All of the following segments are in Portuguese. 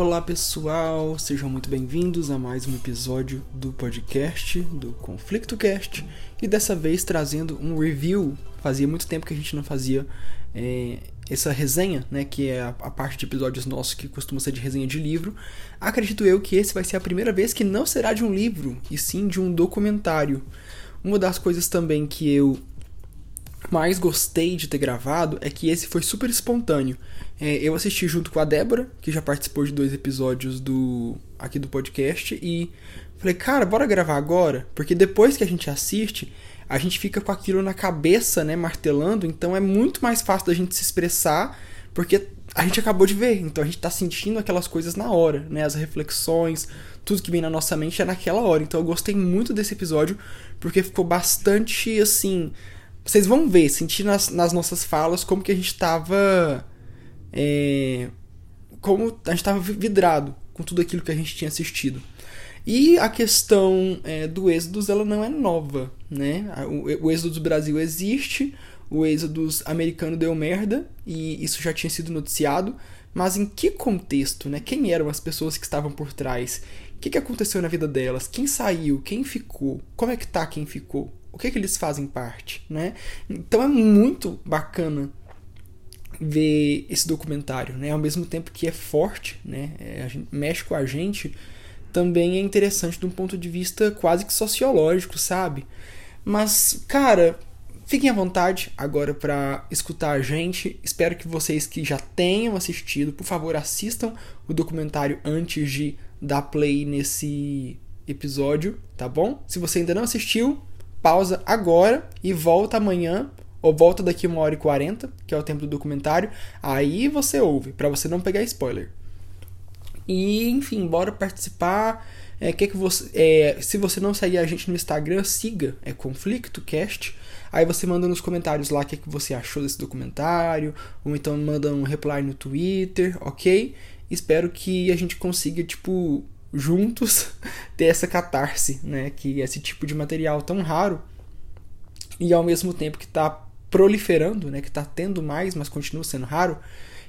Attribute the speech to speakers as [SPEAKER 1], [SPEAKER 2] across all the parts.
[SPEAKER 1] Olá pessoal, sejam muito bem-vindos a mais um episódio do podcast do Conflicto Cast e dessa vez trazendo um review. Fazia muito tempo que a gente não fazia é, essa resenha, né, que é a, a, parte de episódios nossos que costuma ser de resenha de livro. Acredito eu que esse vai ser a primeira vez que não será de um livro e sim de um documentário. Uma das coisas também que eu mais gostei de ter gravado é que esse foi super espontâneo. É, eu assisti junto com a Débora, que já participou de dois episódios do aqui do podcast, e falei, cara, bora gravar agora? Porque depois que a gente assiste, a gente fica com aquilo na cabeça, né, martelando, então é muito mais fácil da gente se expressar, porque a gente acabou de ver, então a gente tá sentindo aquelas coisas na hora, né, as reflexões, tudo que vem na nossa mente é naquela hora. Então eu gostei muito desse episódio, porque ficou bastante assim vocês vão ver, sentir nas, nas nossas falas como que a gente estava. É, como a gente estava vidrado com tudo aquilo que a gente tinha assistido. E a questão é, do Êxodos, ela não é nova, né? O, o Êxodo do Brasil existe, o Êxodo americano deu merda, e isso já tinha sido noticiado, mas em que contexto, né? Quem eram as pessoas que estavam por trás? O que, que aconteceu na vida delas? Quem saiu? Quem ficou? Como é que tá quem ficou? O que, é que eles fazem parte, né? Então é muito bacana ver esse documentário, né? Ao mesmo tempo que é forte, né? É, gente, mexe com a gente, também é interessante de um ponto de vista quase que sociológico, sabe? Mas, cara, fiquem à vontade agora para escutar a gente. Espero que vocês que já tenham assistido, por favor, assistam o documentário antes de dar play nesse episódio, tá bom? Se você ainda não assistiu, pausa agora e volta amanhã ou volta daqui uma hora e quarenta, que é o tempo do documentário, aí você ouve, para você não pegar spoiler. E, enfim, bora participar. É, que que você, é, se você não seguir a gente no Instagram, siga, é ConflictoCast. Aí você manda nos comentários lá o que, que você achou desse documentário, ou então manda um reply no Twitter, ok? Espero que a gente consiga, tipo, juntos ter essa catarse, né? Que esse tipo de material tão raro e ao mesmo tempo que está proliferando, né? Que está tendo mais, mas continua sendo raro.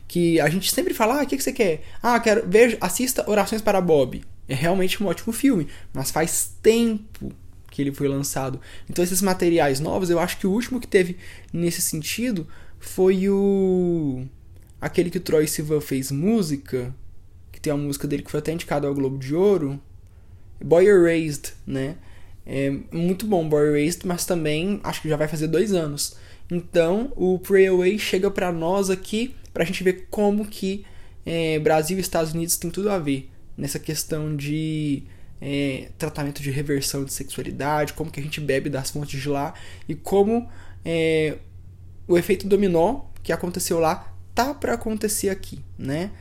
[SPEAKER 1] Que a gente sempre fala, ah, o que, que você quer? Ah, quero, veja, assista Orações para Bob. É realmente um ótimo filme, mas faz tempo que ele foi lançado. Então esses materiais novos, eu acho que o último que teve nesse sentido foi o aquele que o Troy Sivan fez música, que tem a música dele que foi até indicada ao Globo de Ouro, Boy Erased, né? É muito bom Boy Erased, mas também acho que já vai fazer dois anos. Então o Pray Away chega para nós aqui para a gente ver como que é, Brasil e Estados Unidos tem tudo a ver nessa questão de é, tratamento de reversão de sexualidade, como que a gente bebe das fontes de lá e como é, o efeito dominó que aconteceu lá tá para acontecer aqui, né?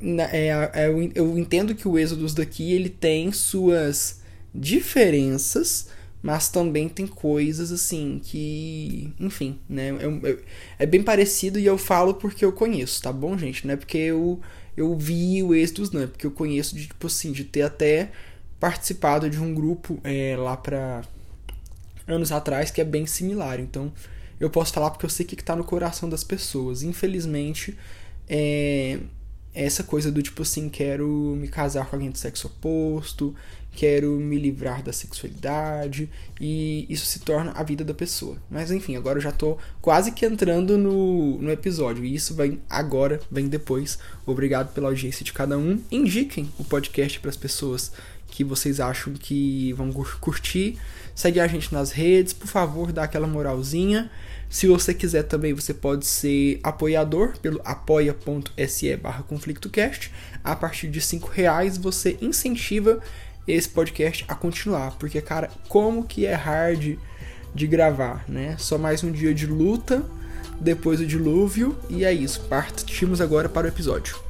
[SPEAKER 1] É, é, eu entendo que o Êxodos daqui ele tem suas diferenças, mas também tem coisas assim que, enfim, né? É, é, bem parecido e eu falo porque eu conheço, tá bom, gente? Não é porque eu, eu vi o Êxodos, não, é porque eu conheço de, tipo assim, de ter até participado de um grupo é, lá pra anos atrás que é bem similar. Então eu posso falar porque eu sei o que, que tá no coração das pessoas. Infelizmente, é, essa coisa do tipo assim, quero me casar com alguém do sexo oposto, quero me livrar da sexualidade e isso se torna a vida da pessoa. Mas enfim, agora eu já tô quase que entrando no, no episódio e isso vem agora, vem depois. Obrigado pela audiência de cada um. Indiquem o podcast para as pessoas que vocês acham que vão curtir. Segue a gente nas redes, por favor, dá aquela moralzinha. Se você quiser também, você pode ser apoiador pelo apoia.se barra conflictocast. A partir de cinco reais você incentiva esse podcast a continuar. Porque, cara, como que é hard de gravar, né? Só mais um dia de luta, depois o dilúvio, e é isso. Partimos agora para o episódio.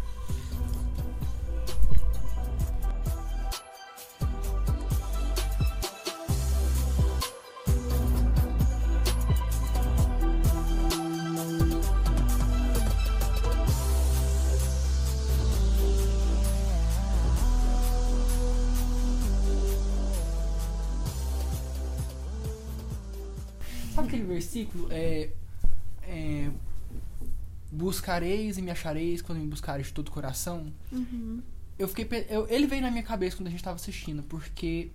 [SPEAKER 1] Versículo é, é buscareis e me achareis quando me buscareis de todo o coração.
[SPEAKER 2] Uhum.
[SPEAKER 1] eu fiquei. eu- ele veio na minha cabeça quando a gente tava assistindo, porque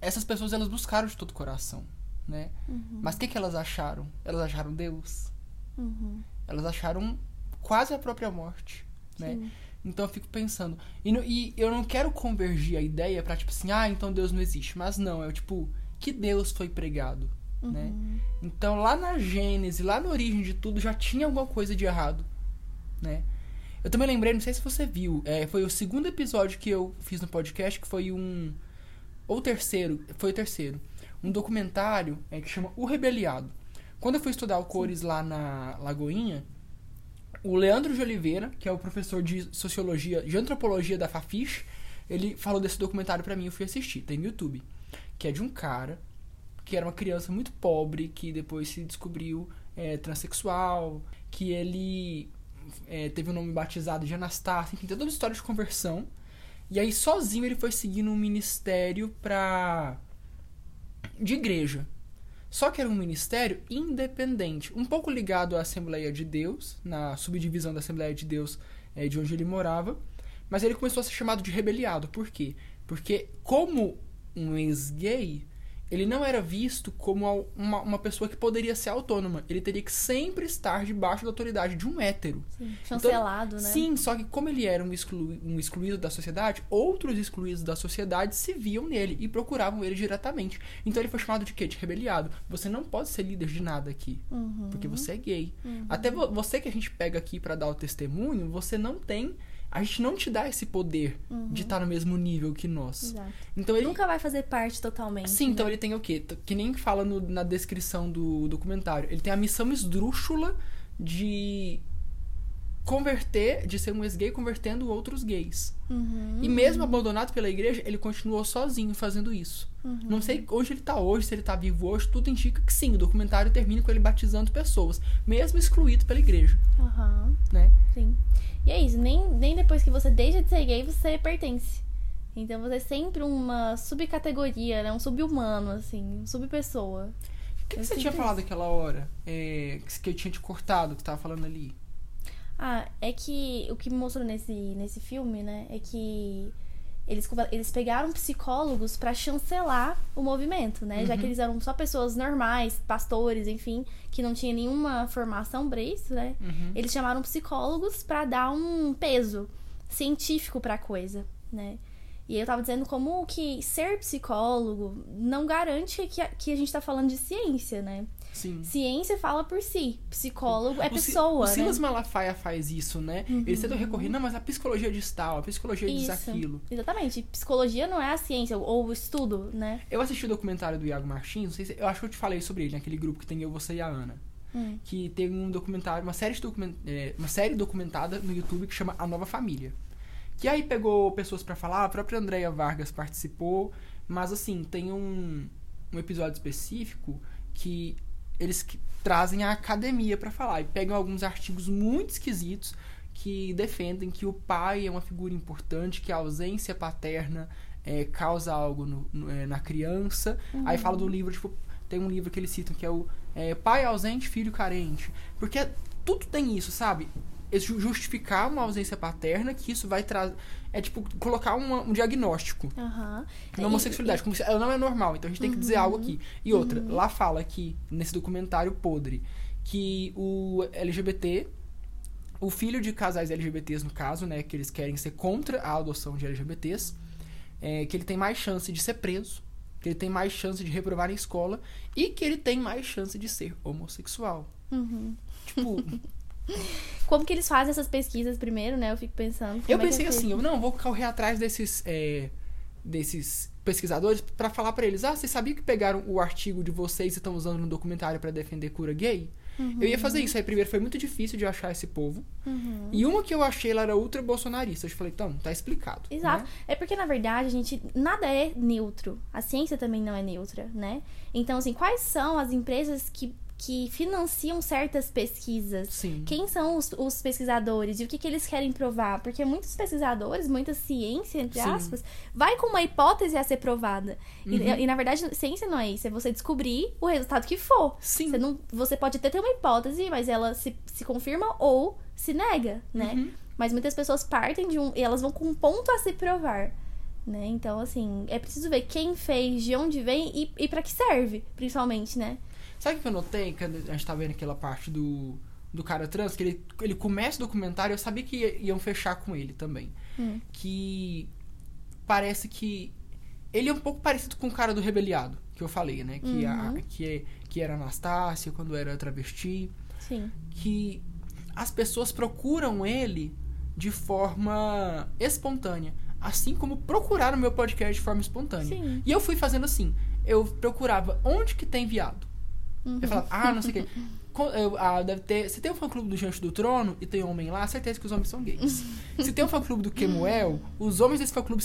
[SPEAKER 1] essas pessoas elas buscaram de todo o coração, né?
[SPEAKER 2] Uhum.
[SPEAKER 1] Mas o que, que elas acharam? Elas acharam Deus.
[SPEAKER 2] Uhum.
[SPEAKER 1] Elas acharam quase a própria morte, né?
[SPEAKER 2] Sim.
[SPEAKER 1] Então eu fico pensando. E, no- e eu não quero convergir a ideia pra, tipo assim, ah, então Deus não existe. Mas não, é o tipo, que Deus foi pregado, né?
[SPEAKER 2] Uhum.
[SPEAKER 1] Então lá na Gênese, lá na origem de tudo, já tinha alguma coisa de errado, né? Eu também lembrei, não sei se você viu, é, foi o segundo episódio que eu fiz no podcast, que foi um. Ou o terceiro, foi o terceiro. Um documentário é, que chama O Rebeliado. Quando eu fui estudar o Cores lá na Lagoinha, o Leandro de Oliveira, que é o professor de sociologia, de antropologia da Fafiche, ele falou desse documentário pra mim, eu fui assistir, tem no YouTube, que é de um cara que era uma criança muito pobre, que depois se descobriu é, transexual, que ele é, teve o nome batizado de Anastácio, enfim, toda uma história de conversão. E aí, sozinho, ele foi seguindo um ministério pra. de igreja. Só que era um ministério independente, um pouco ligado à Assembleia de Deus, na subdivisão da Assembleia de Deus é, de onde ele morava. Mas ele começou a ser chamado de rebeliado. Por quê? Porque, como um ex-gay, ele não era visto como uma, uma pessoa que poderia ser autônoma. Ele teria que sempre estar debaixo da autoridade de um hétero.
[SPEAKER 2] Sim. Chancelado, né?
[SPEAKER 1] Sim, só que como ele era um, exclu- um excluído da sociedade, outros excluídos da sociedade se viam nele e procuravam ele diretamente. Então ele foi chamado de quê? De rebeliado. Você não pode ser líder de nada aqui,
[SPEAKER 2] Uhum.
[SPEAKER 1] porque você é gay. Até vo- você que a gente pega aqui pra dar o testemunho, você não tem. A gente não te dá esse poder de estar no mesmo nível que nós.
[SPEAKER 2] Exato.
[SPEAKER 1] Então ele
[SPEAKER 2] Nunca vai fazer parte totalmente.
[SPEAKER 1] Sim, então
[SPEAKER 2] né?
[SPEAKER 1] ele tem o quê? Que nem fala no- na descrição do documentário. Ele tem a missão esdrúxula de converter, de ser um ex-gay convertendo outros gays.
[SPEAKER 2] Uhum.
[SPEAKER 1] E mesmo abandonado pela igreja, ele continuou sozinho fazendo isso.
[SPEAKER 2] Uhum.
[SPEAKER 1] Não sei onde ele tá hoje, se ele tá vivo hoje, tudo indica que sim, o documentário termina com ele batizando pessoas, mesmo excluído pela igreja, né?
[SPEAKER 2] sim. E é isso, nem, nem depois que você deixa de ser gay, você pertence. Então você é sempre uma subcategoria, né? Um sub-humano, assim, subpessoa.
[SPEAKER 1] O que, que você tinha
[SPEAKER 2] isso.
[SPEAKER 1] falado aquela hora? É, que eu tinha te cortado, que você tava falando ali?
[SPEAKER 2] Ah, é que o que me mostrou nesse, nesse filme, né, é que eles, eles pegaram psicólogos pra chancelar o movimento, né? Já
[SPEAKER 1] Uhum.
[SPEAKER 2] que eles eram só pessoas normais, pastores, enfim, que não tinha nenhuma formação isso, né?
[SPEAKER 1] Uhum.
[SPEAKER 2] Eles chamaram psicólogos pra dar um peso científico pra coisa, né? E eu tava dizendo como que ser psicólogo não garante que a, que a gente tá falando de ciência, né?
[SPEAKER 1] Sim.
[SPEAKER 2] Ciência fala por si, psicólogo é
[SPEAKER 1] O
[SPEAKER 2] pessoa,
[SPEAKER 1] O
[SPEAKER 2] né?
[SPEAKER 1] Silas Malafaia faz isso, né? Eles tentam recorrer, não, mas a psicologia diz tal, a psicologia diz
[SPEAKER 2] Isso.
[SPEAKER 1] aquilo.
[SPEAKER 2] Exatamente. Psicologia não é a ciência ou o estudo, né?
[SPEAKER 1] Eu assisti o documentário do Iago Martins, não sei se, eu acho que eu te falei sobre ele, naquele grupo que tem eu, você e a Ana.
[SPEAKER 2] Hum.
[SPEAKER 1] Que tem um documentário, uma série, de document, é, uma série documentada no YouTube que chama A Nova Família. Que aí pegou pessoas pra falar, a própria Andrea Vargas participou, mas assim, tem um, um episódio específico que eles trazem a academia pra falar e pegam alguns artigos muito esquisitos que defendem que o pai é uma figura importante, que a ausência paterna é, causa algo no- no- é, na criança. Aí fala do livro, tipo, tem um livro que eles citam que é o é, Pai ausente, filho carente. Porque tudo tem isso, sabe? Ju- justificar uma ausência paterna, que isso vai trazer. É tipo, colocar uma- um diagnóstico
[SPEAKER 2] Aham.
[SPEAKER 1] na
[SPEAKER 2] E-
[SPEAKER 1] homossexualidade, como se ela não é normal, então a gente tem que dizer algo aqui. E outra, lá fala aqui, nesse documentário podre, que o LGBT, o filho de casais LGBTs, no caso, né, que eles querem ser contra a adoção de LGBTs, é, que ele tem mais chance de ser preso, que ele tem mais chance de reprovar em escola e que ele tem mais chance de ser homossexual.
[SPEAKER 2] Uhum.
[SPEAKER 1] Tipo,
[SPEAKER 2] Como que eles fazem essas pesquisas primeiro, né? Eu fico pensando.
[SPEAKER 1] eu
[SPEAKER 2] é
[SPEAKER 1] pensei
[SPEAKER 2] é
[SPEAKER 1] assim, eu não vou correr atrás desses é, desses pesquisadores pra falar pra eles, ah, vocês sabiam que pegaram o artigo de vocês e estão usando no documentário pra defender cura gay? Eu ia fazer isso, aí primeiro foi muito difícil de achar esse povo.
[SPEAKER 2] Uhum.
[SPEAKER 1] E uma que eu achei, ela era ultra bolsonarista. Eu falei, então, tá explicado.
[SPEAKER 2] Exato.
[SPEAKER 1] né?
[SPEAKER 2] É porque, na verdade, a gente. Nada é neutro. A ciência também não é neutra, né? Então, assim, quais são as empresas que, que financiam certas pesquisas?
[SPEAKER 1] Sim.
[SPEAKER 2] Quem são os, os pesquisadores e o que, que eles querem provar? Porque muitos pesquisadores, muita ciência, entre
[SPEAKER 1] Sim.
[SPEAKER 2] aspas, vai com uma hipótese a ser provada. E-
[SPEAKER 1] Uhum.
[SPEAKER 2] E, na verdade, ciência não é isso, é você descobrir o resultado que for.
[SPEAKER 1] Sim.
[SPEAKER 2] Você, não, você pode até ter uma hipótese, mas ela se, se confirma ou se nega, né?
[SPEAKER 1] Uhum.
[SPEAKER 2] Mas muitas pessoas partem de um. E elas vão com um ponto a se provar. Né? Então, assim, é preciso ver quem fez, de onde vem e, e para que serve, principalmente, né?
[SPEAKER 1] Sabe o que eu notei quando a gente tá vendo aquela parte do, do cara trans? Que ele, ele começa o documentário, eu sabia que iam fechar com ele também.
[SPEAKER 2] Hum.
[SPEAKER 1] Que parece que ele é um pouco parecido com o cara do Rebeliado, que eu falei, né? Que, a,
[SPEAKER 2] Uhum.
[SPEAKER 1] que, é- que era Anastácia quando era travesti.
[SPEAKER 2] Sim.
[SPEAKER 1] Que as pessoas procuram ele de forma espontânea. Assim como procuraram meu podcast de forma espontânea.
[SPEAKER 2] Sim.
[SPEAKER 1] E eu fui fazendo assim. Eu procurava onde que tem viado.
[SPEAKER 2] Uhum.
[SPEAKER 1] Eu falava, ah, não sei o quê. Eu- ah, deve ter, se tem um fã-clube do Diante do Trono e tem homem lá, certeza que os homens são gays. se tem um fã-clube do Kemuel, os homens desse fã-clube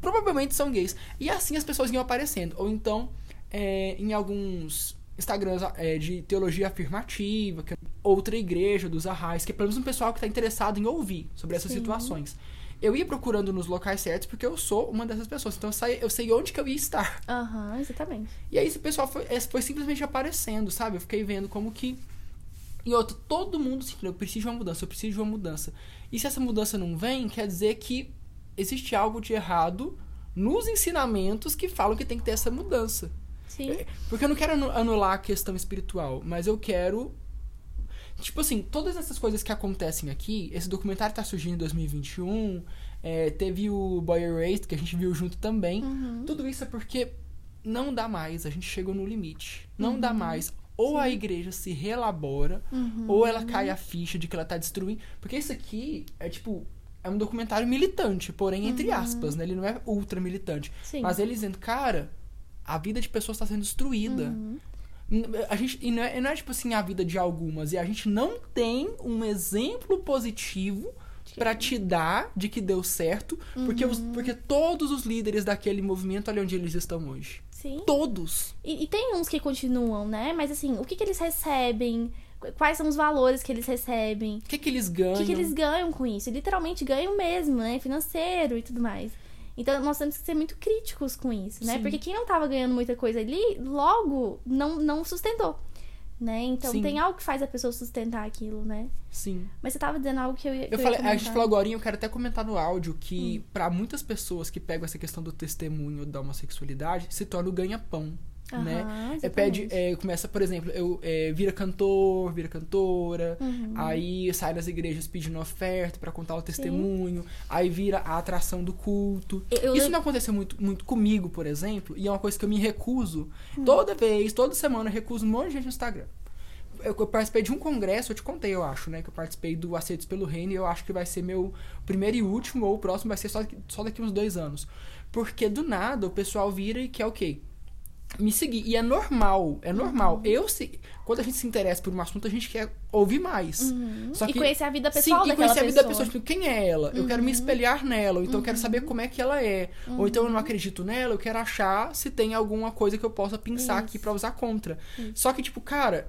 [SPEAKER 1] provavelmente são gays. E assim as pessoas iam aparecendo. Ou então, é, em alguns Instagrams é, de teologia afirmativa, que é outra igreja dos arrais, que é pelo menos um pessoal que está interessado em ouvir sobre essas
[SPEAKER 2] Sim.
[SPEAKER 1] situações. Eu ia procurando nos locais certos porque eu sou uma dessas pessoas. Então eu, saí- eu sei onde que eu ia estar.
[SPEAKER 2] Aham, exatamente.
[SPEAKER 1] E aí esse pessoal foi, foi simplesmente aparecendo, sabe? Eu fiquei vendo como que. E outro, todo mundo se eu preciso de uma mudança, eu preciso de uma mudança. E se essa mudança não vem, quer dizer que existe algo de errado nos ensinamentos que falam que tem que ter essa mudança.
[SPEAKER 2] Sim.
[SPEAKER 1] Porque eu não quero anu- anular a questão espiritual, mas eu quero. Tipo assim, todas essas coisas que acontecem aqui, esse documentário tá surgindo em 2021, é, teve o Boy Erased, que a gente viu junto também.
[SPEAKER 2] Uhum.
[SPEAKER 1] Tudo isso é porque não dá mais, a gente chegou no limite. Não
[SPEAKER 2] Uhum.
[SPEAKER 1] dá mais. Ou a igreja se relabora,
[SPEAKER 2] Uhum.
[SPEAKER 1] ou ela cai a ficha de que ela tá destruindo. Porque isso aqui é tipo. É um documentário militante, porém, entre aspas, né? Ele não é ultra militante.
[SPEAKER 2] Uhum. Sim.
[SPEAKER 1] Mas ele dizendo, cara, a vida de pessoas está sendo destruída.
[SPEAKER 2] Uhum.
[SPEAKER 1] A gente, e não é, não é tipo assim a vida de algumas, e a gente não tem um exemplo positivo pra te dar de que deu certo, porque, os-
[SPEAKER 2] Uhum.
[SPEAKER 1] porque todos os líderes daquele movimento, olha onde eles estão hoje.
[SPEAKER 2] Sim.
[SPEAKER 1] Todos.
[SPEAKER 2] E, e tem uns que continuam, né? Mas assim, o que, que eles recebem? Qu- Quais são os valores que eles recebem?
[SPEAKER 1] O que, que eles ganham?
[SPEAKER 2] O que, que eles ganham com isso? Literalmente ganham mesmo, né? Financeiro e tudo mais. Então nós temos que ser muito críticos com isso, né?
[SPEAKER 1] Sim.
[SPEAKER 2] Porque quem não tava ganhando muita coisa ali, logo não, não sustentou. Né? Então
[SPEAKER 1] Sim.
[SPEAKER 2] tem algo que faz a pessoa sustentar aquilo, né?
[SPEAKER 1] Sim.
[SPEAKER 2] Mas você tava dizendo algo que eu ia. que
[SPEAKER 1] Eu
[SPEAKER 2] ia
[SPEAKER 1] falei, a gente falou agora, eu quero até comentar no áudio que
[SPEAKER 2] Hum.
[SPEAKER 1] pra muitas pessoas que pegam essa questão do testemunho da homossexualidade, se torna o ganha-pão. Né?
[SPEAKER 2] Aham,
[SPEAKER 1] É, pede, é, começa, por exemplo, eu é, vira cantor, vira cantora,
[SPEAKER 2] Uhum.
[SPEAKER 1] aí sai das igrejas pedindo oferta pra contar o testemunho, aí vira a atração do culto.
[SPEAKER 2] Eu- eu
[SPEAKER 1] Isso
[SPEAKER 2] lem-
[SPEAKER 1] não aconteceu muito, muito comigo, por exemplo, e é uma coisa que eu me recuso.
[SPEAKER 2] Hum.
[SPEAKER 1] Toda vez, toda semana, eu recuso um monte de gente no Instagram. Eu, eu participei de um congresso, eu te contei, eu acho, né? Que eu participei do Aceitos pelo Reino e eu acho que vai ser meu primeiro e último, ou o próximo vai ser só, só daqui uns dois anos. Porque do nada o pessoal vira e quer o quê? Me seguir. E é normal, é normal.
[SPEAKER 2] Uhum.
[SPEAKER 1] Eu se. Quando a gente se interessa por um assunto, a gente quer ouvir mais.
[SPEAKER 2] Uhum.
[SPEAKER 1] Só
[SPEAKER 2] e
[SPEAKER 1] que-
[SPEAKER 2] conhecer a vida
[SPEAKER 1] Sim,
[SPEAKER 2] pessoal
[SPEAKER 1] e
[SPEAKER 2] daquela
[SPEAKER 1] conhecer a vida da
[SPEAKER 2] pessoa.
[SPEAKER 1] pessoa. Tipo, quem é ela? Eu quero me espelhar nela. Ou então eu quero saber como é que ela é. Ou então eu não acredito nela, eu quero achar se tem alguma coisa que eu possa pensar aqui
[SPEAKER 2] Isso.
[SPEAKER 1] pra usar contra. Só que, tipo, cara,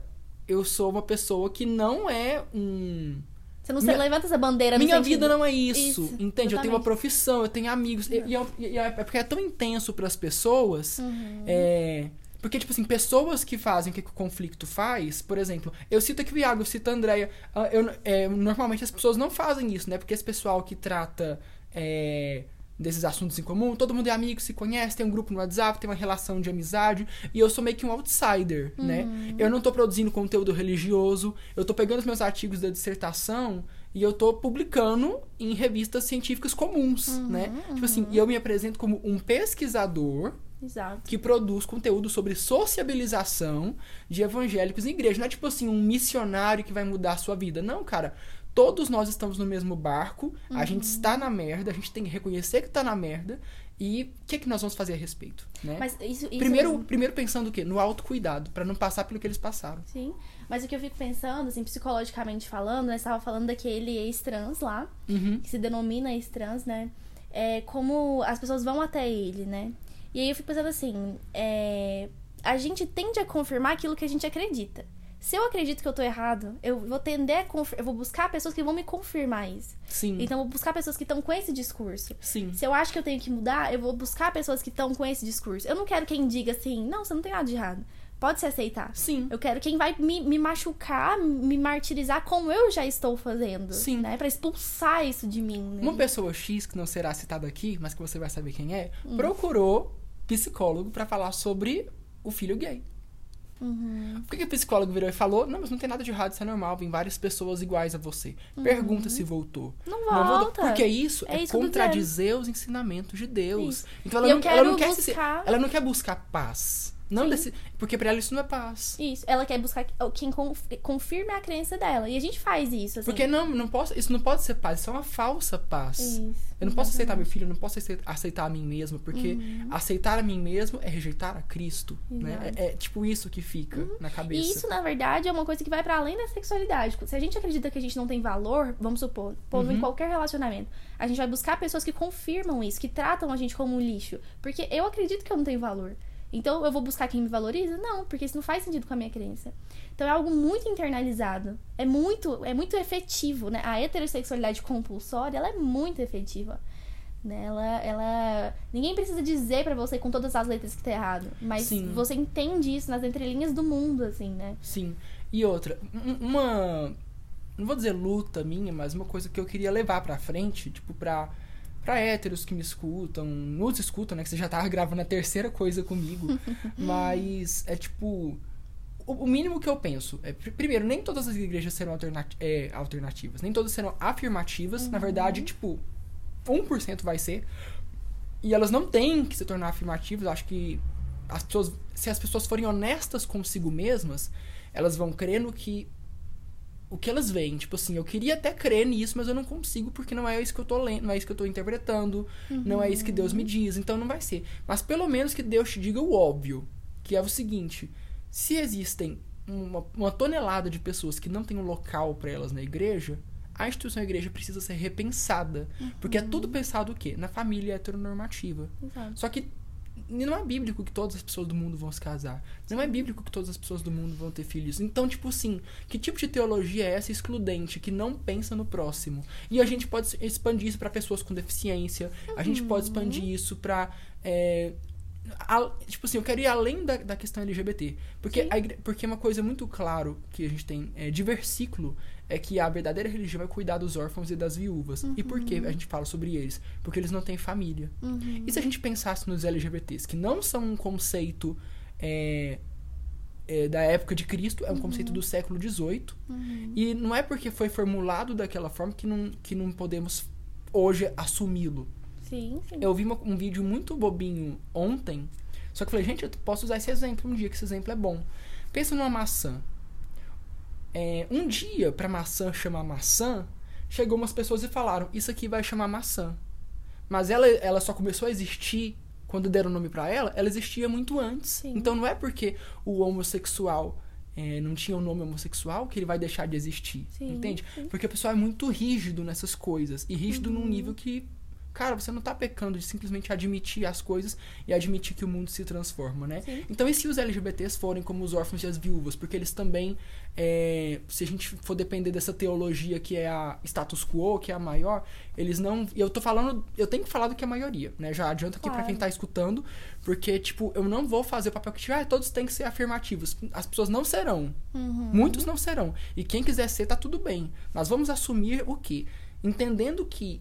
[SPEAKER 1] eu sou uma pessoa que não é um.
[SPEAKER 2] Você não
[SPEAKER 1] Minha-
[SPEAKER 2] se levanta essa bandeira
[SPEAKER 1] Minha
[SPEAKER 2] sentido-
[SPEAKER 1] vida não é isso,
[SPEAKER 2] Isso,
[SPEAKER 1] entende? Eu tenho uma
[SPEAKER 2] exatamente.
[SPEAKER 1] profissão, eu tenho amigos. E, e é, e é porque é tão intenso pras pessoas.
[SPEAKER 2] Uhum.
[SPEAKER 1] é, porque, tipo assim, pessoas que fazem o que o conflito faz, por exemplo, eu cito aqui o Iago, eu cito a Andrea. ah, eu- é, normalmente as pessoas não fazem isso, né? Porque esse pessoal que trata é, desses assuntos em comum, todo mundo é amigo, se conhece, tem um grupo no WhatsApp, tem uma relação de amizade, e eu sou meio que um outsider, né? Eu não tô produzindo conteúdo religioso, eu tô pegando os meus artigos da dissertação e eu tô publicando em revistas científicas comuns, né? Tipo assim, e eu me apresento como um pesquisador
[SPEAKER 2] Exato.
[SPEAKER 1] que produz conteúdo sobre sociabilização de evangélicos em igreja. Não é tipo assim, um missionário que vai mudar a sua vida. Não, cara. Todos nós estamos no mesmo barco, a gente está na merda, a gente tem que reconhecer que está na merda e o que, que nós vamos fazer a respeito, né?
[SPEAKER 2] Mas isso, isso
[SPEAKER 1] primeiro, primeiro pensando o quê? No autocuidado, para não passar pelo que eles passaram.
[SPEAKER 2] Sim. Mas o que eu fico pensando, assim, psicologicamente falando, né? Você tava falando daquele ex-trans lá,
[SPEAKER 1] Uhum.
[SPEAKER 2] que se denomina ex-trans, né? É, como as pessoas vão até ele, né? E aí eu fico pensando assim, é, a gente tende a confirmar aquilo que a gente acredita. Se eu acredito que eu tô errado, eu vou tender a conf... eu vou buscar pessoas que vão me confirmar isso.
[SPEAKER 1] Sim.
[SPEAKER 2] Então eu vou buscar pessoas que estão com esse discurso.
[SPEAKER 1] Sim.
[SPEAKER 2] Se eu acho que eu tenho que mudar, eu vou buscar pessoas que estão com esse discurso. Eu não quero quem diga assim, não, você não tem nada de errado. pode se aceitar.
[SPEAKER 1] Sim.
[SPEAKER 2] Eu quero quem vai me, me machucar, me martirizar como eu já estou fazendo.
[SPEAKER 1] Sim.
[SPEAKER 2] Né? Pra expulsar isso de mim. Né?
[SPEAKER 1] Uma pessoa X, que não será citada aqui, mas que você vai saber quem é,
[SPEAKER 2] Hum.
[SPEAKER 1] procurou psicólogo pra falar sobre o filho gay.
[SPEAKER 2] Uhum.
[SPEAKER 1] Por que, que o psicólogo virou e falou? Não, mas não tem nada de errado, isso é normal, vem várias pessoas iguais a você. Pergunta se voltou.
[SPEAKER 2] Não
[SPEAKER 1] Não voltou.
[SPEAKER 2] Uhum. volta.
[SPEAKER 1] Porque isso
[SPEAKER 2] É
[SPEAKER 1] é,
[SPEAKER 2] isso
[SPEAKER 1] contradizer os ensinamentos de Deus.
[SPEAKER 2] Isso.
[SPEAKER 1] Então ela não, ela não quer
[SPEAKER 2] buscar-
[SPEAKER 1] ela não quer buscar paz. Não
[SPEAKER 2] Sim.
[SPEAKER 1] desse, porque pra ela isso não é paz.
[SPEAKER 2] Isso. Ela quer buscar quem conf- confirme a crença dela. E a gente faz isso, assim.
[SPEAKER 1] Porque não, não posso, isso não pode ser paz, isso é uma falsa paz.
[SPEAKER 2] Isso.
[SPEAKER 1] Eu não posso aceitar
[SPEAKER 2] exatamente.
[SPEAKER 1] meu filho, eu não posso acei- aceitar a mim mesmo, porque aceitar a mim mesmo é rejeitar a Cristo, né?
[SPEAKER 2] Uhum.
[SPEAKER 1] É, é tipo isso que fica na cabeça.
[SPEAKER 2] E isso, na verdade, é uma coisa que vai pra além da sexualidade. Se a gente acredita que a gente não tem valor, vamos supor, pondo
[SPEAKER 1] Uhum.
[SPEAKER 2] em qualquer relacionamento, a gente vai buscar pessoas que confirmam isso, que tratam a gente como um lixo. Porque eu acredito que eu não tenho valor. Então eu vou buscar quem me valoriza? Não, porque isso não faz sentido com a minha crença. Então é algo muito internalizado. É muito, é muito efetivo, né? A heterossexualidade compulsória, ela é muito efetiva. Né? Ela, ela. Ninguém precisa dizer pra você com todas as letras que tá errado. Mas
[SPEAKER 1] Sim.
[SPEAKER 2] você entende isso nas entrelinhas do mundo, assim, né?
[SPEAKER 1] Sim. E outra, um- uma. Não vou dizer luta minha, mas uma coisa que eu queria levar pra frente, tipo, pra, pra héteros que me escutam, nos escutam, né? Que você já tava gravando a terceira coisa comigo. mas é tipo. O mínimo que eu penso é, pr- primeiro, nem todas as igrejas serão alternati é, alternativas, nem todas serão afirmativas. Na verdade, tipo, 1% vai ser. E elas não têm que se tornar afirmativas. Eu acho que as pessoas, se as pessoas forem honestas consigo mesmas, elas vão crer no que o que elas veem. Tipo assim, eu queria até crer nisso, mas eu não consigo porque não é isso que eu tô lendo, não é isso que eu tô interpretando, não é isso que Deus me diz, então não vai ser. Mas pelo menos que Deus te diga o óbvio, que é o seguinte: se existem uma, uma tonelada de pessoas que não tem um local para elas na igreja, a instituição da igreja precisa ser repensada. Porque é tudo pensado o quê? Na família heteronormativa.
[SPEAKER 2] Exato.
[SPEAKER 1] Só que não é bíblico que todas as pessoas do mundo vão se casar. Não é bíblico que todas as pessoas do mundo vão ter filhos. Então, tipo assim, que tipo de teologia é essa excludente, que não pensa no próximo? E a gente pode expandir isso para pessoas com deficiência, a gente pode expandir isso pra. é, a- tipo assim, eu quero ir além da, da questão LGBT. Porque, a porque uma coisa muito claro que a gente tem é, de versículo é que a verdadeira religião vai cuidar dos órfãos e das viúvas. E por que a gente fala sobre eles? Porque eles não têm família.
[SPEAKER 2] Uhum.
[SPEAKER 1] E se a gente pensasse nos LGBTs, que não são um conceito é, é, da época de Cristo, é um conceito do século XVIII. E não é porque foi formulado daquela forma que não, que não podemos hoje assumi-lo.
[SPEAKER 2] Sim, sim.
[SPEAKER 1] Eu vi uma- um vídeo muito bobinho ontem, só que eu falei, gente, eu posso usar esse exemplo um dia, que esse exemplo é bom. Pensa numa maçã. É, um dia, pra maçã chamar maçã, chegou umas pessoas e falaram, isso aqui vai chamar maçã. Mas ela, ela só começou a existir quando deram o nome pra ela, ela existia muito antes.
[SPEAKER 2] Sim.
[SPEAKER 1] Então não é porque o homossexual é, não tinha o nome homossexual que ele vai deixar de existir.
[SPEAKER 2] Sim,
[SPEAKER 1] entende?
[SPEAKER 2] sim.
[SPEAKER 1] Porque o pessoal é muito rígido nessas coisas. E rígido num nível que, cara, você não tá pecando de simplesmente admitir as coisas e admitir que o mundo se transforma, né?
[SPEAKER 2] Sim.
[SPEAKER 1] Então, e se os LGBTs forem como os órfãos e as viúvas? Porque eles também, é, se a gente for depender dessa teologia que é a status quo, que é a maior, eles não. e Eu tô falando, eu tenho que falar do que é a maioria, né? Já adianta aqui pra
[SPEAKER 2] Claro.
[SPEAKER 1] quem tá escutando, porque, tipo, eu não vou fazer o papel que tiver, ah, todos têm que ser afirmativos. As pessoas não serão.
[SPEAKER 2] Uhum.
[SPEAKER 1] Muitos não serão. E quem quiser ser, tá tudo bem. Mas vamos assumir o quê? Entendendo que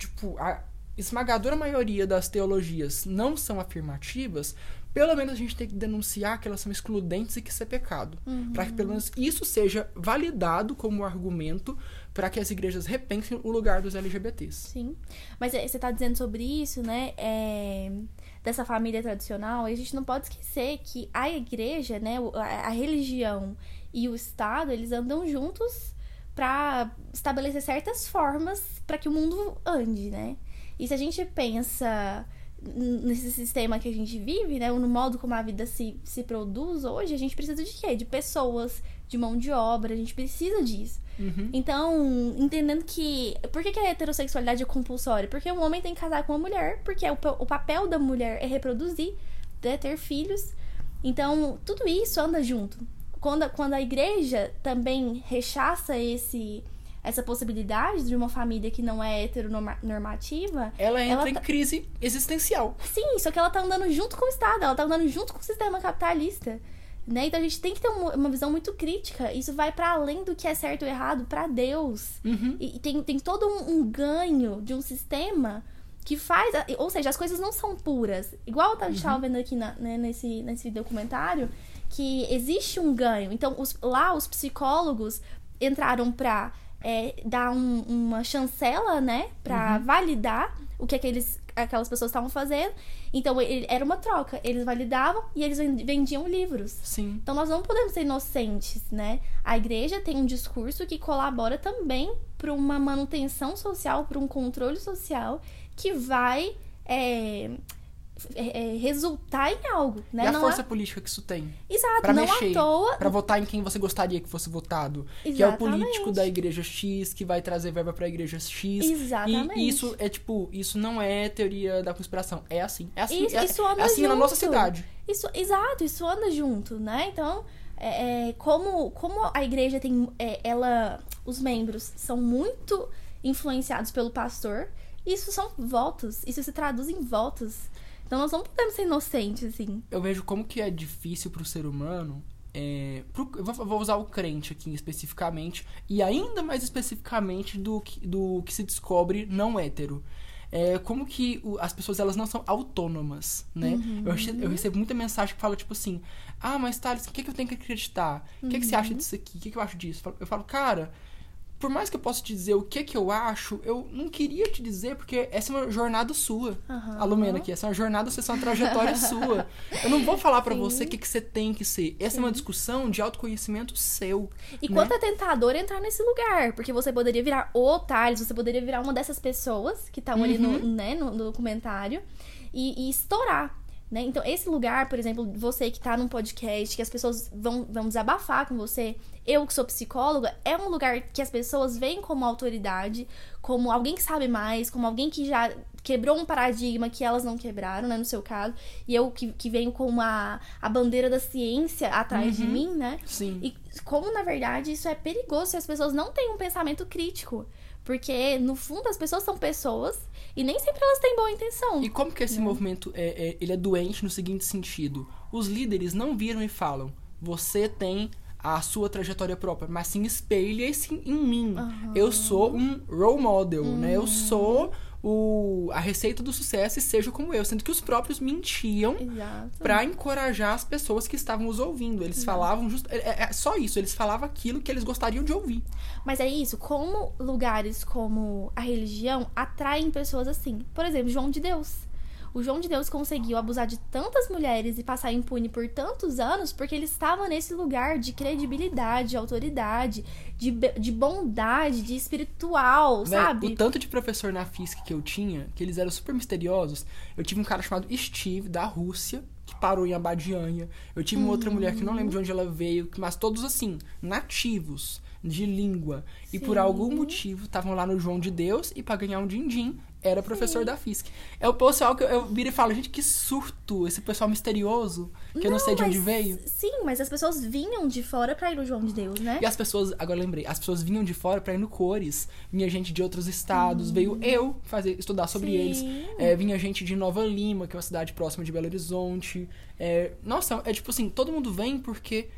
[SPEAKER 1] tipo, a esmagadora maioria das teologias não são afirmativas, pelo menos a gente tem que denunciar que elas são excludentes e que isso é pecado. Para que pelo menos isso seja validado como argumento para que as igrejas repensem o lugar dos LGBTs.
[SPEAKER 2] Sim. Mas é, você tá dizendo sobre isso, né? é, dessa família tradicional, e a gente não pode esquecer que a igreja, né? a religião e o Estado, eles andam juntos para estabelecer certas formas para que o mundo ande, né? E se a gente pensa nesse sistema que a gente vive, né? No modo como a vida se, se produz hoje, a gente precisa de quê? De pessoas, de mão de obra, a gente precisa disso.
[SPEAKER 1] Uhum.
[SPEAKER 2] Então, entendendo que. Por que, que a heterossexualidade é compulsória? Porque um homem tem que casar com uma mulher, porque o, o papel da mulher é reproduzir, né, ter filhos. Então, tudo isso anda junto. Quando, a- quando a igreja também rechaça esse essa possibilidade de uma família que não é heteronormativa.
[SPEAKER 1] Ela entra
[SPEAKER 2] Ela
[SPEAKER 1] em
[SPEAKER 2] tá-
[SPEAKER 1] crise existencial.
[SPEAKER 2] Sim, só que ela tá andando junto com o Estado, ela tá andando junto com o sistema capitalista. Né? Então a gente tem que ter uma visão muito crítica. Isso vai para além do que é certo ou errado para Deus.
[SPEAKER 1] Uhum.
[SPEAKER 2] E, tem, tem todo um, um ganho de um sistema que faz. Ou seja, as coisas não são puras. Igual a gente tava vendo aqui na- né, nesse, nesse documentário, que existe um ganho. Então, os- lá os psicólogos entraram pra é, dar um- uma chancela, né? Pra validar o que aqueles, aquelas pessoas estavam fazendo. Então, ele- era uma troca. Eles validavam e eles ven- vendiam livros.
[SPEAKER 1] Sim.
[SPEAKER 2] Então nós não podemos ser inocentes, né? A igreja tem um discurso que colabora também para uma manutenção social, para um controle social que vai é, é, é, resultar em algo, né?
[SPEAKER 1] E a
[SPEAKER 2] não
[SPEAKER 1] força
[SPEAKER 2] é...
[SPEAKER 1] política que isso tem?
[SPEAKER 2] Exato,
[SPEAKER 1] Pra
[SPEAKER 2] não
[SPEAKER 1] mexer,
[SPEAKER 2] à toa.
[SPEAKER 1] Pra votar em quem você gostaria que fosse votado. Que é o
[SPEAKER 2] Exatamente.
[SPEAKER 1] político da igreja X, que vai trazer verba pra igreja X.
[SPEAKER 2] Exatamente.
[SPEAKER 1] E isso é tipo, isso não é teoria da conspiração. É assim. É assim,
[SPEAKER 2] Isso-
[SPEAKER 1] é,
[SPEAKER 2] isso anda
[SPEAKER 1] é assim na nossa
[SPEAKER 2] junto.
[SPEAKER 1] cidade.
[SPEAKER 2] Isso, exato, isso anda junto, né? Então, é, é, como, como a igreja tem. ela. Os membros são muito influenciados pelo pastor, isso são votos. Isso se traduz em votos. Então nós não podemos ser inocentes, assim.
[SPEAKER 1] Eu vejo como que é difícil pro ser humano. É, pro- eu vou, vou usar o crente aqui especificamente, e ainda mais especificamente do que, do que se descobre não hétero. É, como que o- as pessoas elas não são autônomas, né?
[SPEAKER 2] Uhum.
[SPEAKER 1] Eu, eu recebo muita mensagem que fala tipo assim: Ah, mas Thales, o que, que eu tenho que acreditar? O que, que você
[SPEAKER 2] Uhum.
[SPEAKER 1] acha disso aqui? O que, que eu acho disso? Eu falo, cara, por mais que eu possa te dizer o que que eu acho, eu não queria te dizer, porque essa é uma jornada sua.
[SPEAKER 2] Aham.
[SPEAKER 1] A Lumena aqui, essa é uma jornada, essa é uma trajetória sua. Eu não vou falar pra
[SPEAKER 2] Sim.
[SPEAKER 1] você o que, que você tem que ser. Essa é uma discussão de autoconhecimento seu.
[SPEAKER 2] E
[SPEAKER 1] né?
[SPEAKER 2] quanto é tentador entrar nesse lugar, porque você poderia virar o Thales, você poderia virar uma dessas pessoas que estão ali no,
[SPEAKER 1] Uhum.
[SPEAKER 2] né, no documentário e, e estourar. Né? Então, esse lugar, por exemplo, você que tá num podcast, que as pessoas vão, vão desabafar com você, eu que sou psicóloga, é um lugar que as pessoas veem como autoridade, como alguém que sabe mais, como alguém que já quebrou um paradigma que elas não quebraram, né, no seu caso, e eu que, que venho com uma, a bandeira da ciência atrás de
[SPEAKER 1] Uhum.
[SPEAKER 2] mim, né?
[SPEAKER 1] Sim.
[SPEAKER 2] E como, na verdade, isso é perigoso se as pessoas não têm um pensamento crítico. Porque, no fundo, as pessoas são pessoas e nem sempre elas têm boa intenção.
[SPEAKER 1] E como que esse movimento é, é- ele é doente no seguinte sentido? Os líderes não viram e falam: você tem a sua trajetória própria, mas sim espelha-se em mim.
[SPEAKER 2] Aham.
[SPEAKER 1] Eu sou um role model, né?
[SPEAKER 2] Uhum.
[SPEAKER 1] Eu sou o, a receita do sucesso e seja como eu. Sendo que os próprios mentiam. Pra encorajar as pessoas que estavam os ouvindo. Eles falavam just... é, é- é só isso, eles falavam aquilo que eles gostariam de ouvir.
[SPEAKER 2] Mas é isso, como lugares como a religião atraem pessoas assim. Por exemplo, João de Deus. O João de Deus conseguiu abusar de tantas mulheres e passar impune por tantos anos porque ele estava nesse lugar de credibilidade, de autoridade, de, de bondade, de espiritual, sabe?
[SPEAKER 1] O tanto de professor na FISC que eu tinha, que eles eram super misteriosos. Eu tive um cara chamado Steve, da Rússia, que parou em Abadianha. Eu tive uma outra mulher que não lembro de onde ela veio, mas todos assim, nativos de língua. E por
[SPEAKER 2] Sim.
[SPEAKER 1] algum motivo estavam lá no João de Deus e pra ganhar um din-din era professor da FISC. É o pessoal que eu, eu viro e falo, gente, que surto, esse pessoal misterioso, que eu não sei de onde
[SPEAKER 2] mas-
[SPEAKER 1] veio.
[SPEAKER 2] Sim, mas as pessoas vinham de fora pra ir no João de Deus, né?
[SPEAKER 1] E as pessoas, agora lembrei, as pessoas vinham de fora pra ir no Cores. Vinha gente de outros estados, veio eu fazer estudar sobre
[SPEAKER 2] Sim.
[SPEAKER 1] eles. É, vinha gente de Nova Lima, que é uma cidade próxima de Belo Horizonte. É, nossa, é tipo assim, todo mundo vem porque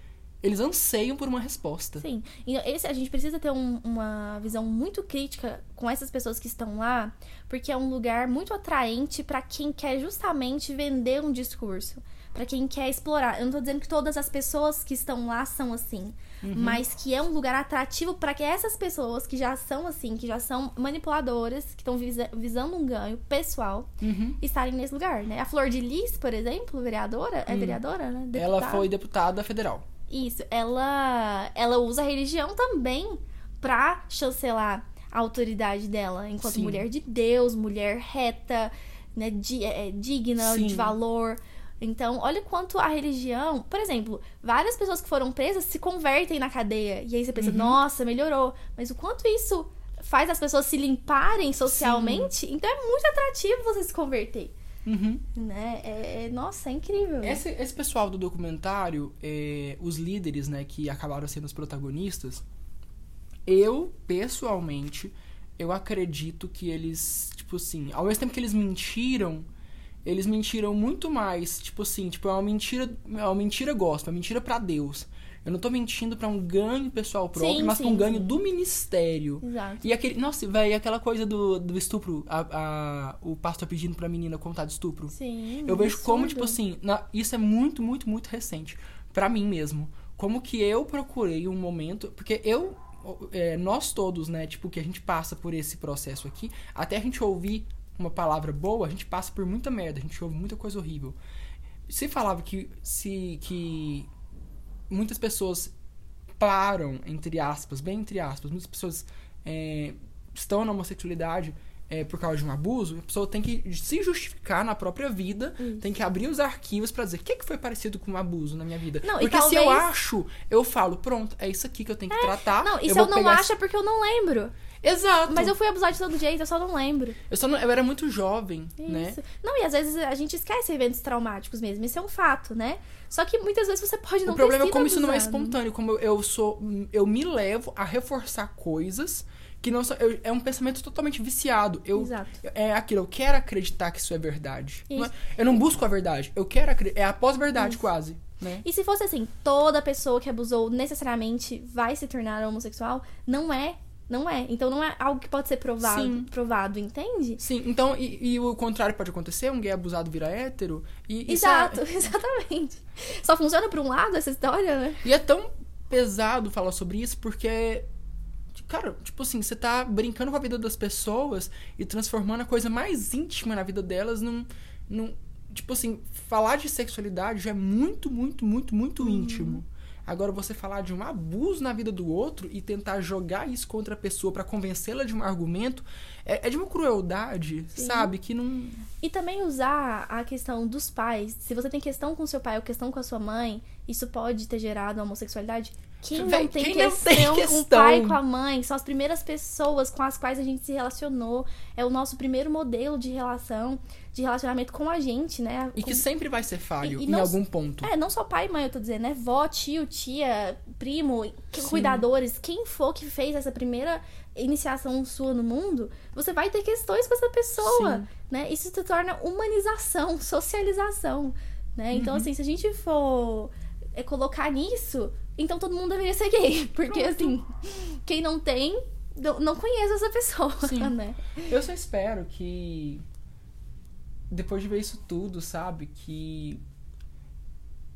[SPEAKER 1] eles anseiam por uma resposta.
[SPEAKER 2] Sim. E esse, a gente precisa ter um- uma visão muito crítica com essas pessoas que estão lá, porque é um lugar muito atraente pra quem quer justamente vender um discurso. Pra quem quer explorar. Eu não tô dizendo que todas as pessoas que estão lá são assim, mas que é um lugar atrativo pra que essas pessoas que já são assim, que já são manipuladoras, que estão visa- visando um ganho pessoal,
[SPEAKER 1] Uhum.
[SPEAKER 2] estarem nesse lugar, né? A Flor de Lis, por exemplo, vereadora, é vereadora, né?
[SPEAKER 1] Ela
[SPEAKER 2] Deputada.
[SPEAKER 1] foi deputada federal.
[SPEAKER 2] Isso, ela ela usa a religião também pra chancelar a autoridade dela enquanto
[SPEAKER 1] Sim.
[SPEAKER 2] mulher de Deus, mulher reta, né, di- é, digna,
[SPEAKER 1] Sim.
[SPEAKER 2] de valor. Então, olha quanto a religião, por exemplo, várias pessoas que foram presas se convertem na cadeia. E aí você pensa,
[SPEAKER 1] Uhum.
[SPEAKER 2] nossa, melhorou. Mas o quanto isso faz as pessoas se limparem socialmente, então é muito atrativo você se converter,
[SPEAKER 1] Uhum.
[SPEAKER 2] né? É, é- nossa, é incrível.
[SPEAKER 1] Esse, esse pessoal do documentário, é, os líderes, né, que acabaram sendo os protagonistas, Eu, pessoalmente, eu acredito que eles, tipo assim, ao mesmo tempo que eles mentiram, eles mentiram muito mais, tipo assim, tipo, é uma mentira, é uma mentira gospel, é uma mentira para Deus. Eu não tô mentindo para um ganho pessoal próprio,
[SPEAKER 2] Sim,
[SPEAKER 1] mas pra um
[SPEAKER 2] sim,
[SPEAKER 1] ganho
[SPEAKER 2] sim.
[SPEAKER 1] do ministério.
[SPEAKER 2] Exato.
[SPEAKER 1] E aquele, nossa, velho, aquela coisa do, do estupro, a, a- o pastor pedindo pra menina contar de estupro.
[SPEAKER 2] Sim.
[SPEAKER 1] Eu vejo como,
[SPEAKER 2] absurdo.
[SPEAKER 1] tipo assim, na- isso é muito, muito, muito recente. Pra mim mesmo. Como que eu procurei um momento. Porque eu. é, nós todos, né? Tipo, que a gente passa por esse processo aqui. Até a gente ouvir uma palavra boa, a gente passa por muita merda. A gente ouve muita coisa horrível. Se falava que. Se, que muitas pessoas param, entre aspas, bem entre aspas, muitas pessoas é, estão na homossexualidade é, por causa de um abuso, a pessoa tem que se justificar na própria vida, tem que abrir os arquivos pra dizer o que, que foi parecido com um abuso na minha vida.
[SPEAKER 2] Não,
[SPEAKER 1] porque se eu
[SPEAKER 2] talvez-
[SPEAKER 1] acho, eu falo, pronto, é isso aqui que eu tenho que tratar.
[SPEAKER 2] Não, e se
[SPEAKER 1] vou
[SPEAKER 2] eu não acho é porque eu não lembro.
[SPEAKER 1] Exato.
[SPEAKER 2] Mas eu fui abusada de todo jeito, eu só não lembro.
[SPEAKER 1] Eu, só não- eu era muito jovem, né?
[SPEAKER 2] Isso. Não, e às vezes a gente esquece eventos traumáticos mesmo. Isso é um fato, né? Só que muitas vezes você pode não
[SPEAKER 1] O problema
[SPEAKER 2] ter
[SPEAKER 1] é como isso não é
[SPEAKER 2] abusado.
[SPEAKER 1] espontâneo, como eu- eu sou. Eu me levo a reforçar coisas que não eu- é um pensamento totalmente viciado. Eu,
[SPEAKER 2] Exato.
[SPEAKER 1] É aquilo, eu quero acreditar que isso é verdade. Não é-
[SPEAKER 2] Isso.
[SPEAKER 1] eu não busco a verdade, eu quero acreditar. É a pós-verdade, quase. Né?
[SPEAKER 2] E se fosse assim, toda pessoa que abusou necessariamente vai se tornar homossexual, não é. Não é. Então não é algo que pode ser provado,
[SPEAKER 1] Sim.
[SPEAKER 2] provado entende?
[SPEAKER 1] Sim, então, e, e o contrário pode acontecer, um gay abusado vira hétero. E, isso
[SPEAKER 2] Exato,
[SPEAKER 1] É,
[SPEAKER 2] exatamente. Só funciona por um lado essa história, né?
[SPEAKER 1] e é tão pesado falar sobre isso porque. Cara, tipo assim, você tá brincando com a vida das pessoas e transformando a coisa mais íntima na vida delas num. num tipo assim, falar de sexualidade já é muito, muito, muito, muito íntimo. Agora, você falar de um abuso na vida do outro e tentar jogar isso contra a pessoa pra convencê-la de um argumento é, é de uma crueldade,
[SPEAKER 2] Sim.
[SPEAKER 1] sabe? Que não.
[SPEAKER 2] E também usar a questão dos pais. Se você tem questão com seu pai ou questão com a sua mãe, isso pode ter gerado a homossexualidade. Quem não tem
[SPEAKER 1] quem não
[SPEAKER 2] questão
[SPEAKER 1] tem
[SPEAKER 2] com o
[SPEAKER 1] questão?
[SPEAKER 2] pai e com a mãe? São as primeiras pessoas com as quais a gente se relacionou. É o nosso primeiro modelo de relação, de relacionamento com a gente, né?
[SPEAKER 1] E
[SPEAKER 2] Com-
[SPEAKER 1] que sempre vai ser falho
[SPEAKER 2] E- e
[SPEAKER 1] em
[SPEAKER 2] não-
[SPEAKER 1] algum ponto.
[SPEAKER 2] É, não só pai e mãe, eu tô dizendo, né? Vó, tio, tia, primo,
[SPEAKER 1] Sim.
[SPEAKER 2] cuidadores, quem for que fez essa primeira iniciação sua no mundo, você vai ter questões com essa pessoa,
[SPEAKER 1] Sim.
[SPEAKER 2] né? Isso se torna humanização, socialização, né? Então,
[SPEAKER 1] Uhum.
[SPEAKER 2] assim, se a gente for é, colocar nisso, então todo mundo deveria ser gay, porque,
[SPEAKER 1] Pronto.
[SPEAKER 2] assim, quem não tem, não, conhece essa pessoa,
[SPEAKER 1] Sim.
[SPEAKER 2] né?
[SPEAKER 1] Eu só espero que depois de ver isso tudo, sabe, que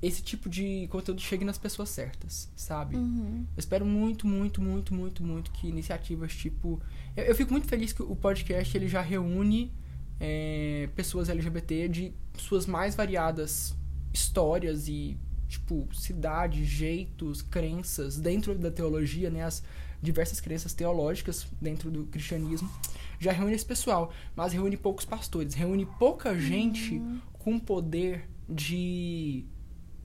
[SPEAKER 1] esse tipo de conteúdo chegue nas pessoas certas, sabe?
[SPEAKER 2] Uhum.
[SPEAKER 1] Eu espero muito, muito, muito, muito, muito que iniciativas tipo. Eu, eu fico muito feliz que o podcast ele já reúne é, pessoas LGBT de suas mais variadas histórias e, tipo, cidades, jeitos, crenças dentro da teologia, né? As diversas crenças teológicas dentro do cristianismo. Já reúne esse pessoal, mas reúne poucos pastores, reúne pouca gente com poder de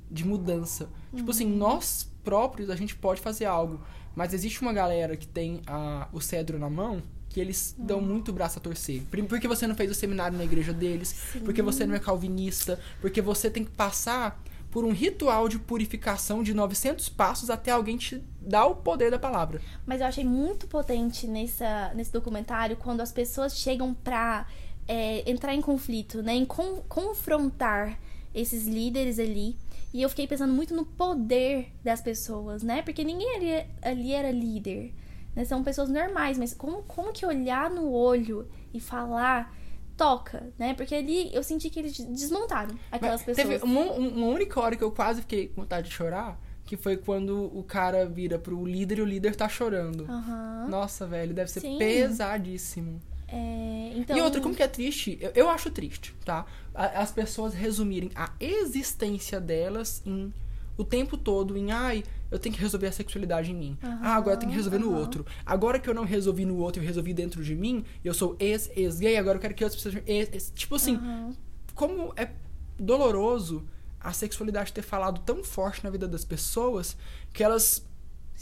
[SPEAKER 1] de mudança. Tipo assim, nós próprios a gente pode fazer algo, mas existe uma galera que tem a, o cedro na mão que eles dão muito braço a torcer. Por- Porque você não fez o seminário na igreja deles, porque você não é calvinista, porque você tem que passar por um ritual de purificação de 900 passos até alguém te dar o poder da palavra.
[SPEAKER 2] Mas eu achei muito potente nessa, nesse documentário quando as pessoas chegam pra é, entrar em conflito, né? Em con- confrontar esses líderes ali. E eu fiquei pensando muito no poder das pessoas, né? Porque ninguém ali, ali era líder. Né? São pessoas normais, mas como, como que olhar no olho e falar toca, né? Porque ali eu senti que eles desmontaram aquelas
[SPEAKER 1] Mas
[SPEAKER 2] pessoas.
[SPEAKER 1] Teve uma, uma única hora que eu quase fiquei com vontade de chorar, que foi quando o cara vira pro líder e o líder tá chorando.
[SPEAKER 2] Aham.
[SPEAKER 1] Nossa, velho, deve ser
[SPEAKER 2] Sim.
[SPEAKER 1] pesadíssimo.
[SPEAKER 2] É, então...
[SPEAKER 1] E outra, como que é triste? Eu, eu acho triste, tá? A- As pessoas resumirem a existência delas em o tempo todo em ai, eu tenho que resolver a sexualidade em mim. ah, agora eu tenho que resolver no
[SPEAKER 2] aham.
[SPEAKER 1] outro. Agora que eu não resolvi no outro, eu resolvi dentro de mim, eu sou ex, ex gay, agora eu quero que outras pessoas ex, ex. tipo assim,
[SPEAKER 2] Aham.
[SPEAKER 1] como é doloroso a sexualidade ter falado tão forte na vida das pessoas que elas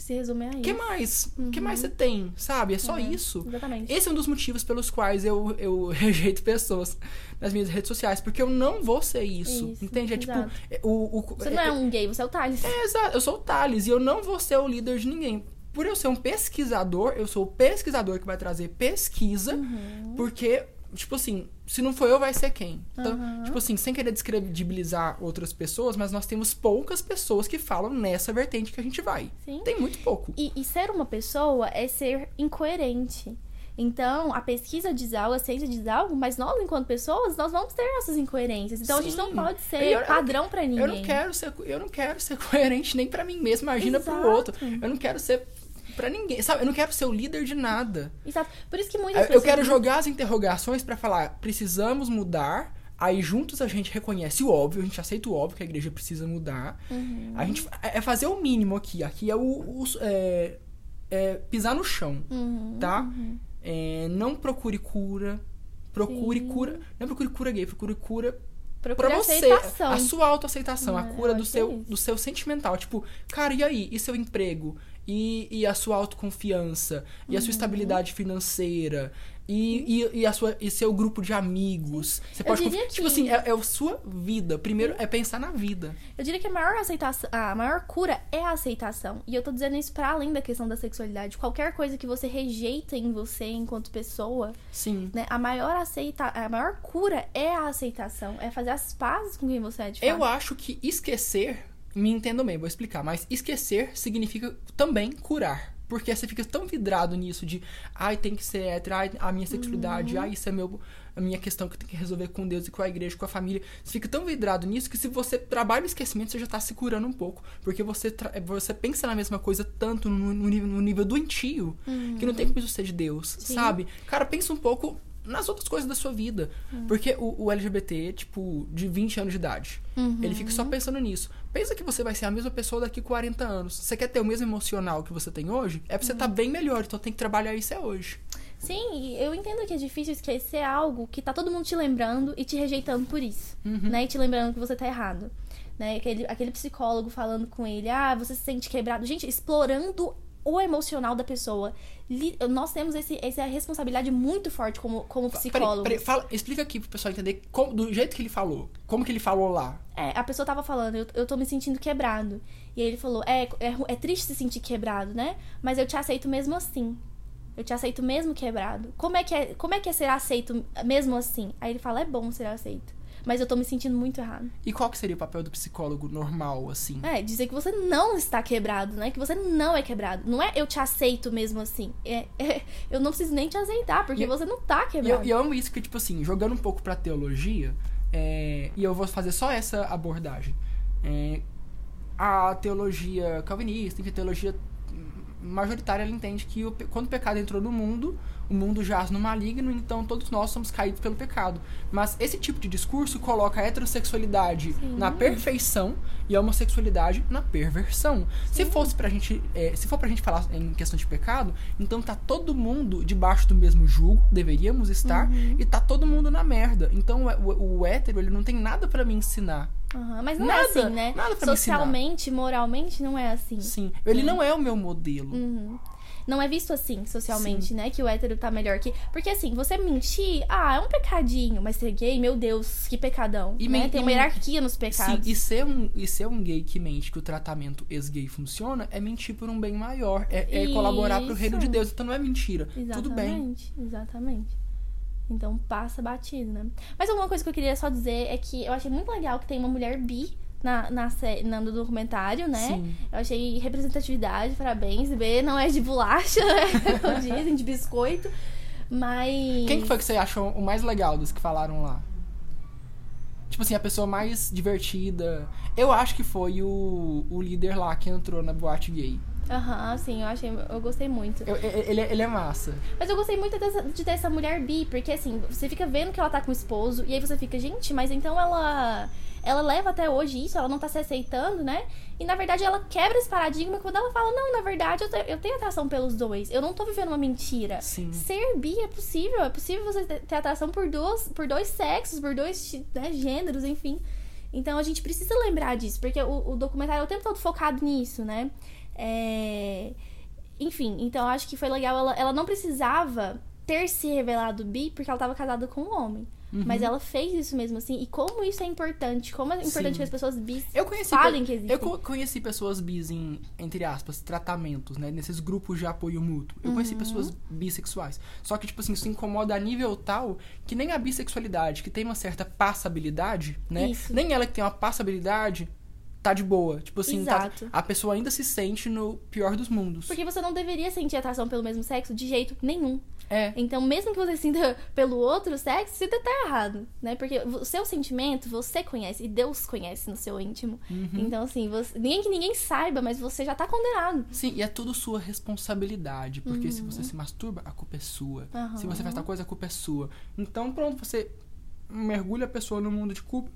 [SPEAKER 2] Se resume a isso.
[SPEAKER 1] o que mais? O que mais você tem? Sabe? É só
[SPEAKER 2] Uhum,
[SPEAKER 1] isso.
[SPEAKER 2] Exatamente.
[SPEAKER 1] Esse é um dos motivos pelos quais eu, eu rejeito pessoas nas minhas redes sociais. Porque eu não vou ser isso.
[SPEAKER 2] Isso,
[SPEAKER 1] entende? É tipo.
[SPEAKER 2] exato.
[SPEAKER 1] é, O, o,
[SPEAKER 2] Você não é um gay, você é o Thales.
[SPEAKER 1] é, exato. Eu sou o Thales e eu não vou ser o líder de ninguém. por eu ser um pesquisador, eu sou o pesquisador que vai trazer pesquisa,
[SPEAKER 2] Uhum.
[SPEAKER 1] porque, tipo assim, se não for eu, vai ser quem? Então,
[SPEAKER 2] Uhum.
[SPEAKER 1] tipo assim, sem querer descredibilizar outras pessoas, mas nós temos poucas pessoas que falam nessa vertente que a gente vai.
[SPEAKER 2] Sim.
[SPEAKER 1] Tem muito pouco.
[SPEAKER 2] E, e ser uma pessoa é ser incoerente. Então, a pesquisa diz algo, a ciência diz algo, mas nós, enquanto pessoas, nós vamos ter nossas incoerências. Então, a gente não
[SPEAKER 1] Sim.
[SPEAKER 2] pode ser
[SPEAKER 1] Eu- eu-
[SPEAKER 2] padrão pra ninguém.
[SPEAKER 1] Eu não quero ser, eu não quero ser coerente nem pra mim mesmo, imagina pro outro. Eu não quero ser pra ninguém, sabe? Eu não quero ser o líder de nada.
[SPEAKER 2] Exato. Por isso que muitas
[SPEAKER 1] Eu, eu
[SPEAKER 2] pessoas...
[SPEAKER 1] quero jogar as interrogações pra falar, precisamos mudar. Aí juntos a gente reconhece o óbvio, a gente aceita o óbvio que a igreja precisa mudar.
[SPEAKER 2] Uhum.
[SPEAKER 1] A gente é é fazer o mínimo aqui. Aqui é o, o- é, é pisar no chão,
[SPEAKER 2] Uhum,
[SPEAKER 1] tá?
[SPEAKER 2] uhum.
[SPEAKER 1] É, não procure cura. Procure
[SPEAKER 2] Sim.
[SPEAKER 1] cura. Não procure cura gay, procure cura
[SPEAKER 2] Procure
[SPEAKER 1] pra você.
[SPEAKER 2] aceitação.
[SPEAKER 1] A sua autoaceitação, a
[SPEAKER 2] É,
[SPEAKER 1] cura
[SPEAKER 2] eu
[SPEAKER 1] do seu,
[SPEAKER 2] é isso.
[SPEAKER 1] do seu sentimental. Tipo, cara, e aí? E seu emprego? E, e a sua autoconfiança? E
[SPEAKER 2] Uhum.
[SPEAKER 1] a sua estabilidade financeira? E, e, e, a sua, e seu grupo de amigos? Você
[SPEAKER 2] Eu
[SPEAKER 1] pode
[SPEAKER 2] diria
[SPEAKER 1] Tipo
[SPEAKER 2] que-
[SPEAKER 1] assim, é, é a sua vida. Primeiro é pensar na vida.
[SPEAKER 2] Eu diria que a maior aceitação, a maior cura é a aceitação. E eu tô dizendo isso pra além da questão da sexualidade. Qualquer coisa que você rejeita em você enquanto pessoa,
[SPEAKER 1] Sim.
[SPEAKER 2] né? A maior aceita, a maior cura é a aceitação, é fazer as pazes com quem você é de fato.
[SPEAKER 1] Eu acho que esquecer, me entendo bem, vou explicar, mas esquecer significa também curar. Porque você fica tão vidrado nisso de, ai, tem que ser hétero, ai, a minha sexualidade,
[SPEAKER 2] Uhum.
[SPEAKER 1] ai, isso é meu, a minha questão que eu tenho que resolver com Deus e com a igreja, com a família. Você fica tão vidrado nisso que se você trabalha o esquecimento, você já tá se curando um pouco. Porque você, você pensa na mesma coisa tanto no, no nível, no nível doentio que não tem como isso ser de Deus,
[SPEAKER 2] Uhum. Sim.
[SPEAKER 1] sabe? Cara, pensa um pouco nas outras coisas da sua vida.
[SPEAKER 2] Uhum.
[SPEAKER 1] Porque o, o LGBT, tipo, de 20 anos de idade,
[SPEAKER 2] Uhum.
[SPEAKER 1] ele fica só pensando nisso. Pensa que você vai ser a mesma pessoa daqui 40 anos. Você quer ter o mesmo emocional que você tem hoje? É pra você estar
[SPEAKER 2] Uhum.
[SPEAKER 1] bem melhor, então tem que trabalhar isso é hoje.
[SPEAKER 2] Sim, eu entendo que é difícil esquecer algo que tá todo mundo te lembrando e te rejeitando por isso,
[SPEAKER 1] Uhum.
[SPEAKER 2] né? E te lembrando que você tá errado. Né? Aquele, aquele psicólogo falando com ele, ah, você se sente quebrado. Gente, explorando o emocional da pessoa. Nós temos esse, essa responsabilidade muito forte como, como
[SPEAKER 1] Peraí,
[SPEAKER 2] psicólogos.
[SPEAKER 1] peraí, fala- explica aqui pro pessoal entender como- do jeito que ele falou. Como que ele falou lá.
[SPEAKER 2] É, a pessoa tava falando, eu, eu tô me sentindo quebrado. E aí ele falou, é, é, é triste se sentir quebrado, né? Mas eu te aceito mesmo assim. Eu te aceito mesmo quebrado. Como é que é, como é, que é ser aceito mesmo assim? Aí ele fala, é bom ser aceito. Mas eu tô me sentindo muito errado.
[SPEAKER 1] E qual que seria o papel do psicólogo normal, assim?
[SPEAKER 2] É, dizer que você não está quebrado, né? Que você não é quebrado. Não é eu te aceito mesmo assim. É, é, eu não preciso nem te aceitar, porque
[SPEAKER 1] E-
[SPEAKER 2] você não tá
[SPEAKER 1] eu,
[SPEAKER 2] quebrado.
[SPEAKER 1] e eu amo isso que, tipo assim, jogando um pouco pra teologia, é, e eu vou fazer só essa abordagem. É, a teologia calvinista, enfim, a teologia majoritária, ela entende que o quando o pecado entrou no mundo, o mundo jaz no maligno, então todos nós somos caídos pelo pecado. Mas esse tipo de discurso coloca a heterossexualidade
[SPEAKER 2] Sim.
[SPEAKER 1] na perfeição e a homossexualidade na perversão. Se fosse pra gente, é, se for pra gente falar em questão de pecado, então tá todo mundo debaixo do mesmo jugo, deveríamos estar, e tá todo mundo na merda. Então o, o, o hétero, ele não tem nada pra me ensinar.
[SPEAKER 2] Aham, mas não
[SPEAKER 1] Nada,
[SPEAKER 2] é assim, né?
[SPEAKER 1] nada pra me ensinar.
[SPEAKER 2] Socialmente, moralmente, não é assim.
[SPEAKER 1] Sim, ele não é o meu modelo.
[SPEAKER 2] Uhum. Não é visto assim, socialmente, né? Que o hétero tá melhor que. Porque assim, você mentir, ah, é um pecadinho, mas ser gay, meu Deus, que pecadão.
[SPEAKER 1] E
[SPEAKER 2] né? Tem uma hierarquia nos
[SPEAKER 1] Sim,
[SPEAKER 2] pecados.
[SPEAKER 1] e ser, um, e ser um gay que mente que o tratamento ex-gay funciona é mentir por um bem maior. É, é colaborar pro reino de. Deus. Então não é mentira.
[SPEAKER 2] Exatamente,
[SPEAKER 1] Tudo bem.
[SPEAKER 2] exatamente. Então passa batido, né? Mas alguma coisa que eu queria só dizer é que eu achei muito legal que tem uma mulher bi na, na, na- no documentário, né?
[SPEAKER 1] Sim.
[SPEAKER 2] Eu achei representatividade, parabéns. B não é de bolacha, né? Como dizem, de biscoito. Mas.
[SPEAKER 1] Quem que foi que você achou o mais legal dos que falaram lá? Tipo assim, a pessoa mais divertida. Eu acho que foi o, o líder lá que entrou na boate gay.
[SPEAKER 2] Aham, sim, eu achei. Eu gostei muito.
[SPEAKER 1] Eu- ele, ele é massa.
[SPEAKER 2] Mas eu gostei muito dessa- de ter essa mulher bi, porque assim, você fica vendo que ela tá com o esposo, e aí você fica, gente, mas então ela. Ela leva até hoje isso, ela não tá se aceitando, né? E na verdade ela quebra esse paradigma quando ela fala, não, na verdade eu, te- eu tenho atração pelos dois. Eu não tô vivendo uma mentira.
[SPEAKER 1] Sim.
[SPEAKER 2] Ser bi é possível, é possível você ter atração por dois, por dois sexos, por dois né, gêneros, enfim. Então a gente precisa lembrar disso, porque o, o documentário é o tempo todo focado nisso, né? É... Enfim, então acho que foi legal. Ela, ela não precisava ter se revelado bi porque ela tava casada com um homem. Mas ela fez isso mesmo assim. E como isso é importante. Como é importante
[SPEAKER 1] Sim.
[SPEAKER 2] que as pessoas bis
[SPEAKER 1] Eu conheci,
[SPEAKER 2] falem que existem.
[SPEAKER 1] eu co- conheci pessoas bis em, entre aspas, tratamentos, né? Nesses grupos de apoio mútuo. Eu
[SPEAKER 2] Uhum.
[SPEAKER 1] conheci pessoas bissexuais. Só que, tipo assim, isso incomoda a nível tal que nem a bissexualidade, que tem uma certa passabilidade, né?
[SPEAKER 2] Isso.
[SPEAKER 1] Nem ela que tem uma passabilidade tá de boa. Tipo assim, tá- a pessoa ainda se sente no pior dos mundos.
[SPEAKER 2] Porque você não deveria sentir atração pelo mesmo sexo de jeito nenhum.
[SPEAKER 1] É.
[SPEAKER 2] Então, mesmo que você sinta pelo outro sexo, você tá errado, né? Porque o seu sentimento você conhece e Deus conhece no seu íntimo.
[SPEAKER 1] Uhum.
[SPEAKER 2] Então, assim, você... ninguém que ninguém saiba, mas você já tá condenado.
[SPEAKER 1] Sim, e é tudo sua responsabilidade. Porque se você se masturba, a culpa é sua.
[SPEAKER 2] Uhum.
[SPEAKER 1] Se você faz tal coisa, a culpa é sua. Então, pronto, você mergulha a pessoa no mundo de culpa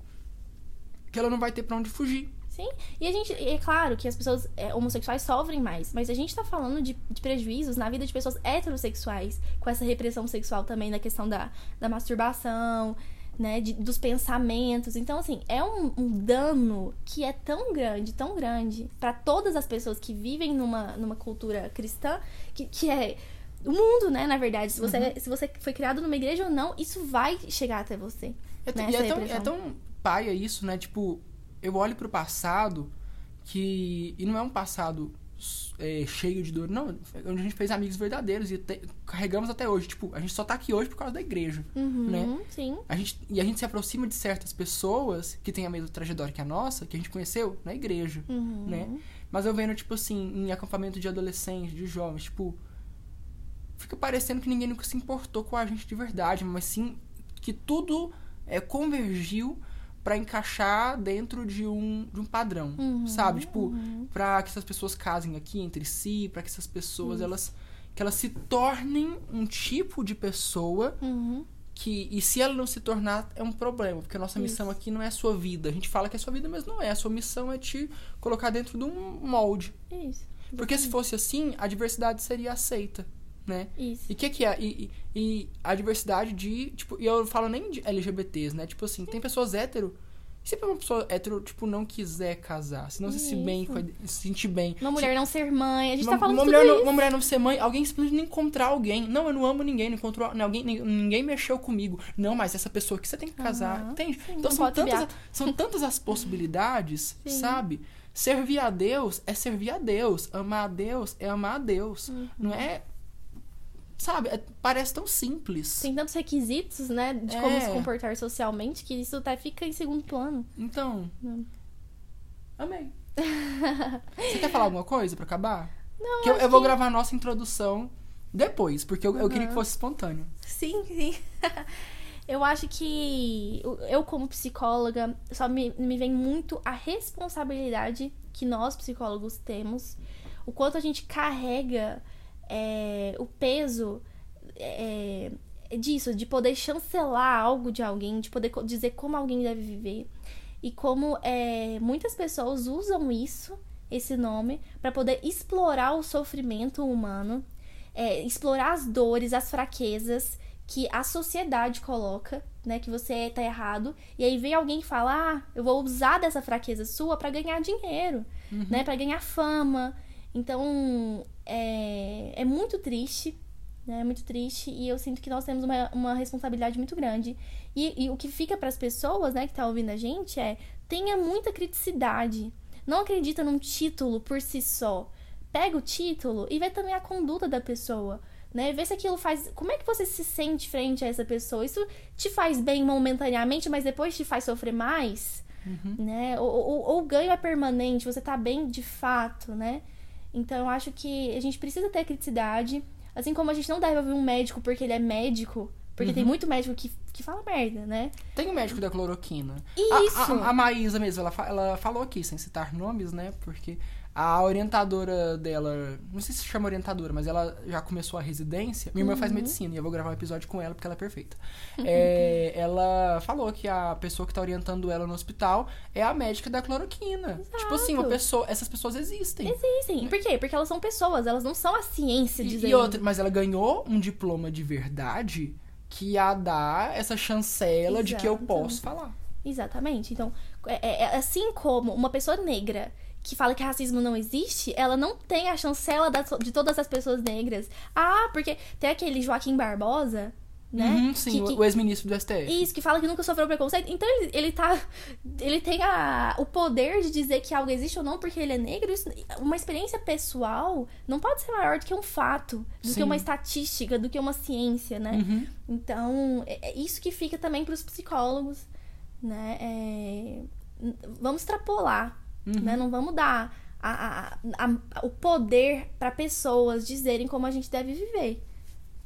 [SPEAKER 1] que ela não vai ter pra onde fugir.
[SPEAKER 2] Sim, e a gente, é claro que as pessoas é, homossexuais sofrem mais, mas a gente tá falando de, de prejuízos na vida de pessoas heterossexuais, com essa repressão sexual também, da questão da, da masturbação, né, de- dos pensamentos. Então, assim, é um, um dano que é tão grande, tão grande, pra todas as pessoas que vivem numa, numa cultura cristã, que, que é o mundo, né, na verdade. Se você, se você foi criado numa igreja ou não, isso vai chegar até você.
[SPEAKER 1] É,
[SPEAKER 2] né,
[SPEAKER 1] e é tão, é tão paia isso, né? Tipo, eu olho pro passado que. E não é um passado é, cheio de dor, não. Onde a gente fez amigos verdadeiros e te- carregamos até hoje. Tipo, a gente só tá aqui hoje por causa da igreja.
[SPEAKER 2] Uhum,
[SPEAKER 1] Né?
[SPEAKER 2] Sim.
[SPEAKER 1] A gente, e a gente se aproxima de certas pessoas que têm a mesma trajetória que a nossa, que a gente conheceu na igreja,
[SPEAKER 2] Uhum.
[SPEAKER 1] né? Mas eu vendo, tipo assim, em acampamento de adolescentes, de jovens, tipo. Fica parecendo que ninguém nunca se importou com a gente de verdade, mas sim que tudo é, convergiu pra encaixar dentro de um, de um padrão,
[SPEAKER 2] Uhum,
[SPEAKER 1] sabe? Tipo,
[SPEAKER 2] uhum.
[SPEAKER 1] pra que essas pessoas casem aqui entre si, pra que essas pessoas, elas. Que elas se tornem um tipo de pessoa
[SPEAKER 2] Uhum.
[SPEAKER 1] que e se ela não se tornar é um problema, porque a nossa missão
[SPEAKER 2] Isso.
[SPEAKER 1] aqui não é a sua vida. A gente fala que é a sua vida, mas não é. A sua missão é te colocar dentro de um molde.
[SPEAKER 2] Isso.
[SPEAKER 1] Porque se fosse assim, a diversidade seria aceita, né?
[SPEAKER 2] Isso.
[SPEAKER 1] E o que, que é? E, e- e a diversidade de. Tipo, e eu falo nem de LGBTs, né? Tipo assim, tem pessoas hétero. E se uma pessoa hétero, tipo, não quiser casar, se não se sentir bem, se sentir bem.
[SPEAKER 2] Uma mulher não ser mãe. A gente
[SPEAKER 1] Uma,
[SPEAKER 2] tá falando
[SPEAKER 1] uma mulher não, uma mulher não ser mãe, alguém simplesmente não encontrar alguém. Não, eu não amo ninguém, não encontrou alguém, nin- ninguém mexeu comigo. Não, mas essa pessoa que você tem que casar,
[SPEAKER 2] Aham,
[SPEAKER 1] entende?
[SPEAKER 2] sim,
[SPEAKER 1] então
[SPEAKER 2] não
[SPEAKER 1] são tantas, são tantas as possibilidades,
[SPEAKER 2] Sim.
[SPEAKER 1] sabe? Servir a Deus é servir a Deus, amar a Deus é amar a Deus.
[SPEAKER 2] Uhum.
[SPEAKER 1] Não é sabe, é- parece tão simples.
[SPEAKER 2] Tem tantos requisitos, né, de
[SPEAKER 1] É.
[SPEAKER 2] como se comportar socialmente, que isso até fica em segundo plano.
[SPEAKER 1] Então,
[SPEAKER 2] Hum.
[SPEAKER 1] amei. Você quer falar alguma coisa pra acabar?
[SPEAKER 2] Não,
[SPEAKER 1] Que eu, eu vou
[SPEAKER 2] que-
[SPEAKER 1] gravar a nossa introdução depois, porque eu, eu queria que
[SPEAKER 2] Uhum.
[SPEAKER 1] fosse espontâneo.
[SPEAKER 2] Sim, sim. eu acho que eu, como psicóloga, só me, me vem muito a responsabilidade que nós, psicólogos, temos. O quanto a gente carrega é, o peso é, disso, de poder chancelar algo de alguém, de poder dizer como alguém deve viver. E como é, muitas pessoas usam isso, esse nome, para poder explorar o sofrimento humano, é, explorar as dores, as fraquezas que a sociedade coloca, né? Que você tá errado. E aí vem alguém e fala: Ah, eu vou usar dessa fraqueza sua para ganhar dinheiro, né? Para ganhar fama. Então, é, é muito triste, né? É muito triste. E eu sinto que nós temos uma, uma responsabilidade muito grande. E, e o que fica para as pessoas, né, que tá ouvindo a gente é: tenha muita criticidade. Não acredita num título por si só. Pega o título e vê também a conduta da pessoa. Né? Vê se aquilo faz. Como é que você se sente frente a essa pessoa? Isso te faz bem momentaneamente, mas depois te faz sofrer mais? Né? Ou, ou, ou o ganho é permanente, você tá bem de fato, né? Então eu acho que a gente precisa ter criticidade. Assim como a gente não deve ouvir um médico porque ele é médico. Porque tem muito médico que, que fala merda, né?
[SPEAKER 1] Tem o médico da cloroquina.
[SPEAKER 2] Isso!
[SPEAKER 1] A, a, a Maísa mesmo, ela, ela falou aqui, sem citar nomes, né? Porque a orientadora dela, não sei se se chama orientadora, mas ela já começou a residência. Minha irmã faz
[SPEAKER 2] Uhum.
[SPEAKER 1] medicina e eu vou gravar um episódio com ela porque ela é perfeita. É, ela falou que a pessoa que tá orientando ela no hospital é a médica da cloroquina. Tipo assim, uma
[SPEAKER 2] Exato.
[SPEAKER 1] pessoa, essas pessoas existem.
[SPEAKER 2] Existem. Por quê? Porque elas são pessoas, elas não são a ciência
[SPEAKER 1] E,
[SPEAKER 2] dizendo.
[SPEAKER 1] e outra, mas ela ganhou um diploma de verdade que a dá essa chancela de que eu
[SPEAKER 2] Exato.
[SPEAKER 1] posso falar.
[SPEAKER 2] Exatamente. Então, é, é- assim como uma pessoa negra que fala que racismo não existe, ela não tem a chancela da- de todas as pessoas negras. Ah, porque tem aquele Joaquim Barbosa, né?
[SPEAKER 1] Uhum, sim,
[SPEAKER 2] que,
[SPEAKER 1] o ex-ministro do STF.
[SPEAKER 2] Isso, que fala que nunca sofreu preconceito. Então ele, ele tá. Ele tem a, o poder de dizer que algo existe ou não porque ele é negro. Isso, uma experiência pessoal não pode ser maior do que um fato, do
[SPEAKER 1] Sim.
[SPEAKER 2] que uma estatística, do que uma ciência, né?
[SPEAKER 1] Uhum.
[SPEAKER 2] Então, é é isso que fica também para os psicólogos, né? É, vamos extrapolar,
[SPEAKER 1] Uhum.
[SPEAKER 2] né? Não vamos dar a- a- a- o poder para pessoas dizerem como a gente deve viver,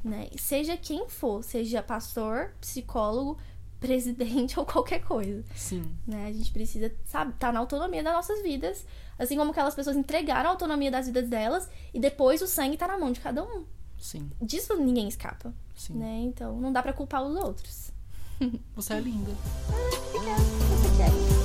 [SPEAKER 2] né? Seja quem for, seja pastor, psicólogo, presidente ou qualquer coisa,
[SPEAKER 1] Sim.
[SPEAKER 2] né? A gente precisa, sabe, estar na autonomia das nossas vidas, assim como aquelas pessoas entregaram a autonomia das vidas delas e depois o sangue tá na mão de cada um.
[SPEAKER 1] Sim.
[SPEAKER 2] Disso ninguém escapa,
[SPEAKER 1] Sim.
[SPEAKER 2] né? Então não dá pra culpar os outros.
[SPEAKER 1] Você é linda.
[SPEAKER 2] Obrigada.